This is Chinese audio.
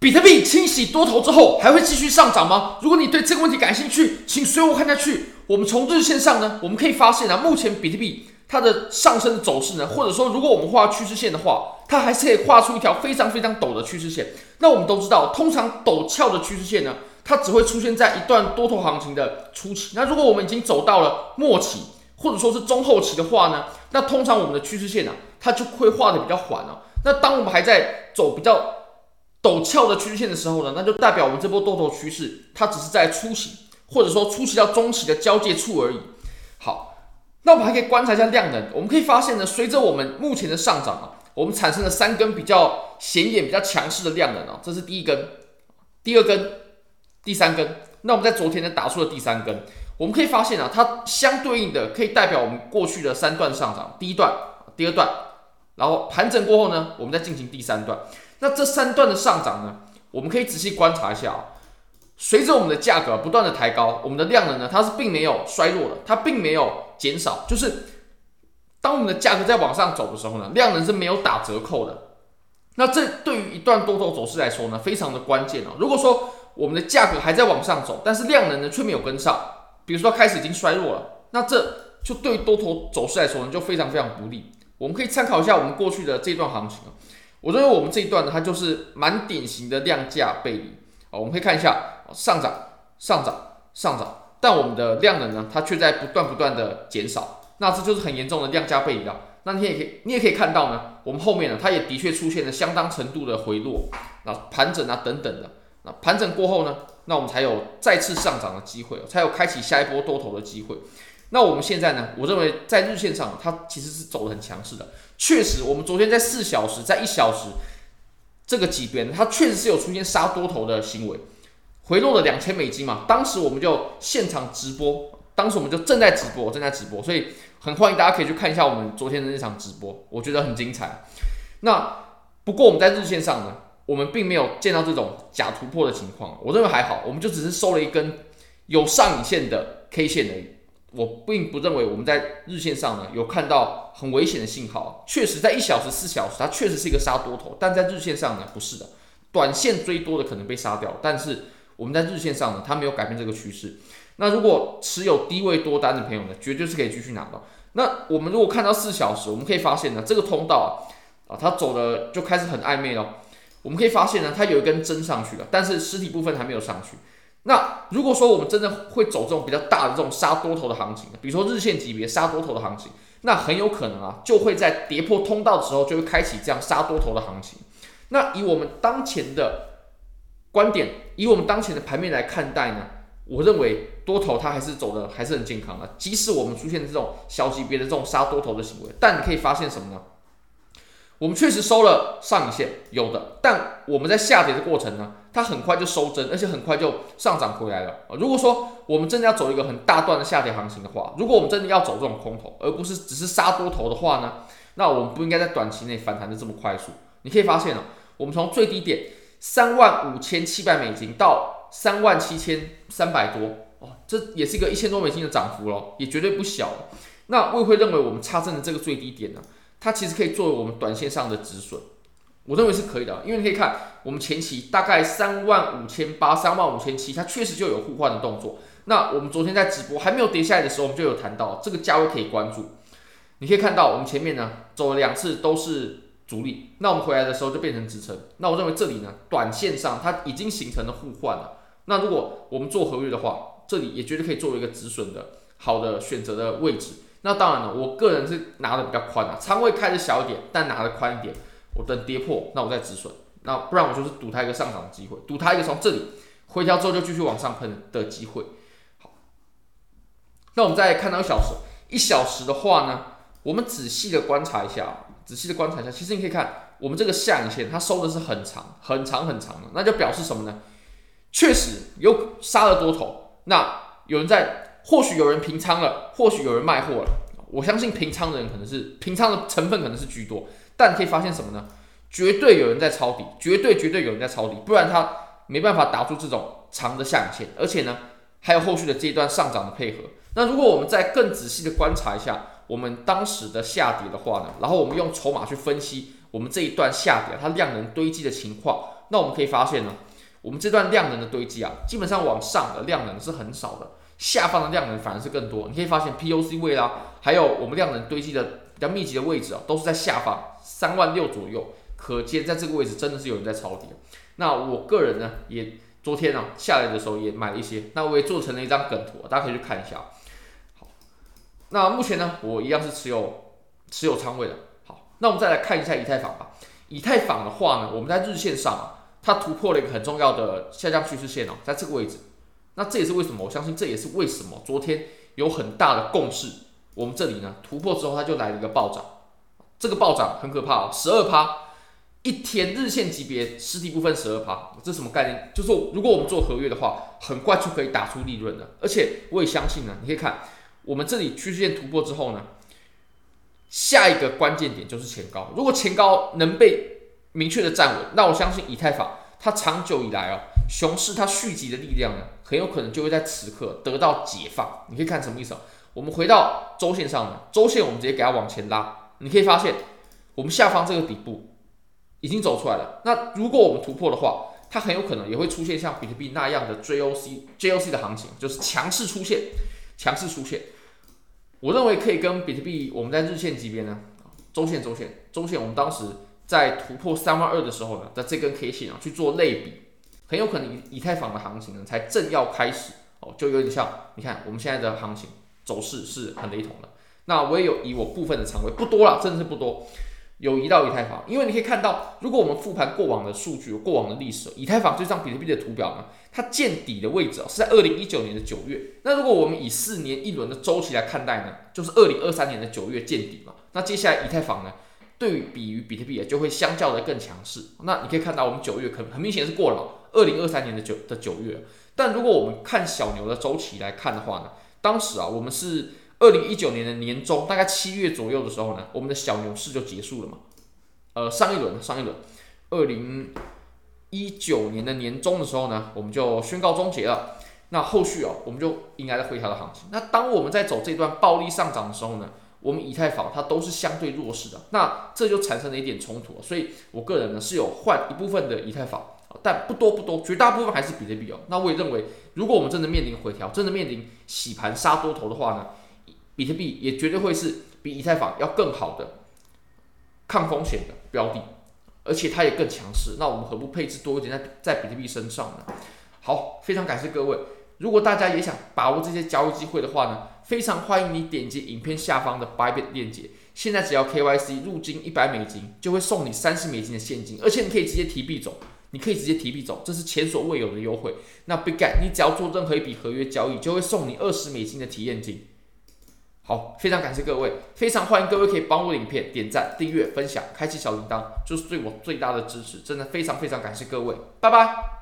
比特币清洗多头之后还会继续上涨吗？如果你对这个问题感兴趣，请随我看下去。我们从日线上呢，我们可以发现啊，目前比特币它的上升的走势呢，或者说如果我们画趋势线的话，它还是可以画出一条非常非常陡的趋势线。那我们都知道，通常陡峭的趋势线呢，它只会出现在一段多头行情的初期。那如果我们已经走到了末期，或者说是中后期的话呢，那通常我们的趋势线呢，它就会画得比较缓了。那当我们还在走比较陡峭的趋势线的时候呢，那就代表我们这波多头趋势它只是在初期，或者说初期到中期的交界处而已。好，那我们还可以观察一下量能，我们可以发现呢，随着我们目前的上涨啊，我们产生了三根比较显眼、比较强势的量能啊，这是第一根、第二根、第三根。那我们在昨天呢打出了第三根，我们可以发现啊，它相对应的可以代表我们过去的三段上涨，第一段、第二段，然后盘整过后呢，我们再进行第三段。那这三段的上涨呢，我们可以仔细观察一下啊。随着我们的价格不断的抬高，我们的量能呢，它是并没有衰弱的，它并没有减少。就是当我们的价格在往上走的时候呢，量能是没有打折扣的。那这对于一段多头走势来说呢，非常的关键哦。如果说我们的价格还在往上走，但是量能呢却没有跟上，比如说开始已经衰弱了，那这就对多头走势来说呢，就非常非常不利。我们可以参考一下我们过去的这段行情啊。我认为我们这一段呢，它就是蛮典型的量价背离啊。我们可以看一下上涨、上涨、上涨，但我们的量能呢，它却在不断不断的减少。那这就是很严重的量价背离了。那你也可以，你也可以看到呢，我们后面呢，它也的确出现了相当程度的回落，那盘整啊等等的。那盘整过后呢，那我们才有再次上涨的机会，才有开启下一波多头的机会。那我们现在呢，我认为在日线上，它其实是走得很强势的。确实，我们昨天在四小时、在一小时这个级别，它确实是有出现杀多头的行为，回落了两千美金嘛。当时我们就现场直播，当时我们就正在直播，正在直播，所以很欢迎大家可以去看一下我们昨天的那场直播，我觉得很精彩。那不过我们在日线上呢，我们并没有见到这种假突破的情况，我认为还好，我们就只是收了一根有上影线的 K 线而已。我并不认为我们在日线上呢有看到很危险的信号。确实，在一小时、四小时，它确实是一个杀多头，但在日线上呢不是的。短线追多的可能被杀掉，但是我们在日线上呢，它没有改变这个趋势。那如果持有低位多单的朋友呢，绝对是可以继续拿的。那我们如果看到四小时，我们可以发现呢，这个通道啊，啊，它走的就开始很暧昧了。我们可以发现呢，它有一根针上去了，但是实体部分还没有上去。那如果说我们真的会走这种比较大的这种杀多头的行情，比如说日线级别杀多头的行情，那很有可能啊，就会在跌破通道的时候就会开启这样杀多头的行情。那以我们当前的观点，以我们当前的盘面来看待呢，我认为多头它还是走的还是很健康的，即使我们出现这种小级别的这种杀多头的行为，但你可以发现什么呢？我们确实收了上影线，有的，但我们在下跌的过程呢，它很快就收针，而且很快就上涨回来了啊。如果说我们真的要走一个很大段的下跌行情的话，如果我们真的要走这种空头，而不是只是杀多头的话呢，那我们不应该在短期内反弹的这么快速。你可以发现啊，我们从最低点三万五千七百美金到三万七千三百多哦，这也是一个一千多美金的涨幅咯，也绝对不小。那我也会认为我们插针的这个最低点呢，它其实可以作为我们短线上的止损，我认为是可以的，因为你可以看我们前期大概三万五千八、三万五千七，它确实就有互换的动作。那我们昨天在直播还没有跌下来的时候，我们就有谈到这个价位可以关注。你可以看到我们前面呢走了两次都是阻力，那我们回来的时候就变成支撑。那我认为这里呢短线上它已经形成了互换了。那如果我们做合约的话，这里也绝对可以作为一个止损的好的选择的位置。那当然了，我个人是拿的比较宽啊，仓位开的小一点，但拿的宽一点。我等跌破，那我再止损。那不然我就是赌它一个上涨的机会，赌它一个从这里回调之后就继续往上喷的机会。好，那我们再看到一小时，一小时的话呢，我们仔细的观察一下，仔细的观察一下，其实你可以看我们这个下影线，它收的是很长、很长、很长的，那就表示什么呢？确实有杀了多头，那有人在。或许有人平仓了，或许有人卖货了。我相信平仓的人可能是平仓的成分可能是居多，但可以发现什么呢？绝对有人在抄底，绝对绝对有人在抄底，不然它没办法打出这种长的下影线，而且呢还有后续的这一段上涨的配合。那如果我们再更仔细的观察一下我们当时的下跌的话呢，然后我们用筹码去分析我们这一段下跌它量能堆积的情况，那我们可以发现呢，我们这段量能的堆积啊，基本上往上的量能是很少的，下方的量能反而是更多。你可以发现 POC 位啦，还有我们量能堆积的比较密集的位置啊，都是在下方三万六左右。可见在这个位置真的是有人在抄底。那我个人呢，也昨天啊下来的时候也买了一些，那我也做成了一张梗图，大家可以去看一下。好，那目前呢，我一样是持有持有仓位的。好，那我们再来看一下以太坊吧。以太坊的话呢，我们在日线上啊，它突破了一个很重要的下降趋势线哦，在这个位置。那这也是为什么？我相信这也是为什么昨天有很大的共识。我们这里呢突破之后，它就来了一个暴涨。这个暴涨很可怕哦，十二趴，一天日线级别实体部分十二趴，这是什么概念？就是说如果我们做合约的话，很快就可以打出利润的。而且我也相信呢，你可以看我们这里趋势线突破之后呢。下一个关键点就是前高，如果前高能被明确的站稳，那我相信以太坊它长久以来哦，熊市它蓄积的力量呢，很有可能就会在此刻得到解放。你可以看什么意思啊？我们回到周线上呢，周线我们直接给它往前拉，你可以发现我们下方这个底部已经走出来了。那如果我们突破的话，它很有可能也会出现像比特币那样的 JOC JOC 的行情，就是强势出现，强势出现。我认为可以跟比特币，我们在日线级别呢，周线、周线、周线，我们当时在突破三万二的时候呢，在这根 K 线啊去做类比，很有可能以以太坊的行情呢才正要开始哦，就有点像，你看我们现在的行情走势是很雷同的。那我也有以我部分的仓位不多了，真的是不多。有移到以太坊，因为你可以看到，如果我们复盘过往的数据、过往的历史，以太坊这张比特币的图表呢，它见底的位置是在二零一九年的九月。那如果我们以四年一轮的周期来看待呢，就是二零二三年的九月见底嘛。那接下来以太坊呢，对比于比特币也就会相较的更强势。那你可以看到，我们九月可很明显是过了二零二三年的九的九月。但如果我们看小牛的周期来看的话呢，当时啊，我们是。二零一九年的年中，大概七月左右的时候呢，我们的小牛市就结束了嘛。呃，上一轮，上一轮，二零一九年的年中的时候呢，我们就宣告终结了。那后续啊，我们就迎来了回调的行情。那当我们在走这段暴力上涨的时候呢，我们以太坊它都是相对弱势的。那这就产生了一点冲突。所以我个人呢是有换一部分的以太坊，但不多不多，绝大部分还是比特币哦。那我也认为，如果我们真的面临回调，真的面临洗盘杀多头的话呢，比特币也绝对会是比以太坊要更好的抗风险的标的，而且它也更强势。那我们何不配置多一点在在比特币身上呢？好，非常感谢各位。如果大家也想把握这些交易机会的话呢，非常欢迎你点击影片下方的 Bybit 链接。现在只要 KYC 入金一百美金，就会送你三十美金的现金，而且你可以直接提币走，你可以直接提币走，这是前所未有的优惠。那 b i g a t 你只要做任何一笔合约交易，就会送你二十美金的体验金。好，非常感谢各位，非常欢迎各位可以帮我影片点赞、订阅、分享、开启小铃铛，就是对我最大的支持，真的非常非常感谢各位，拜拜。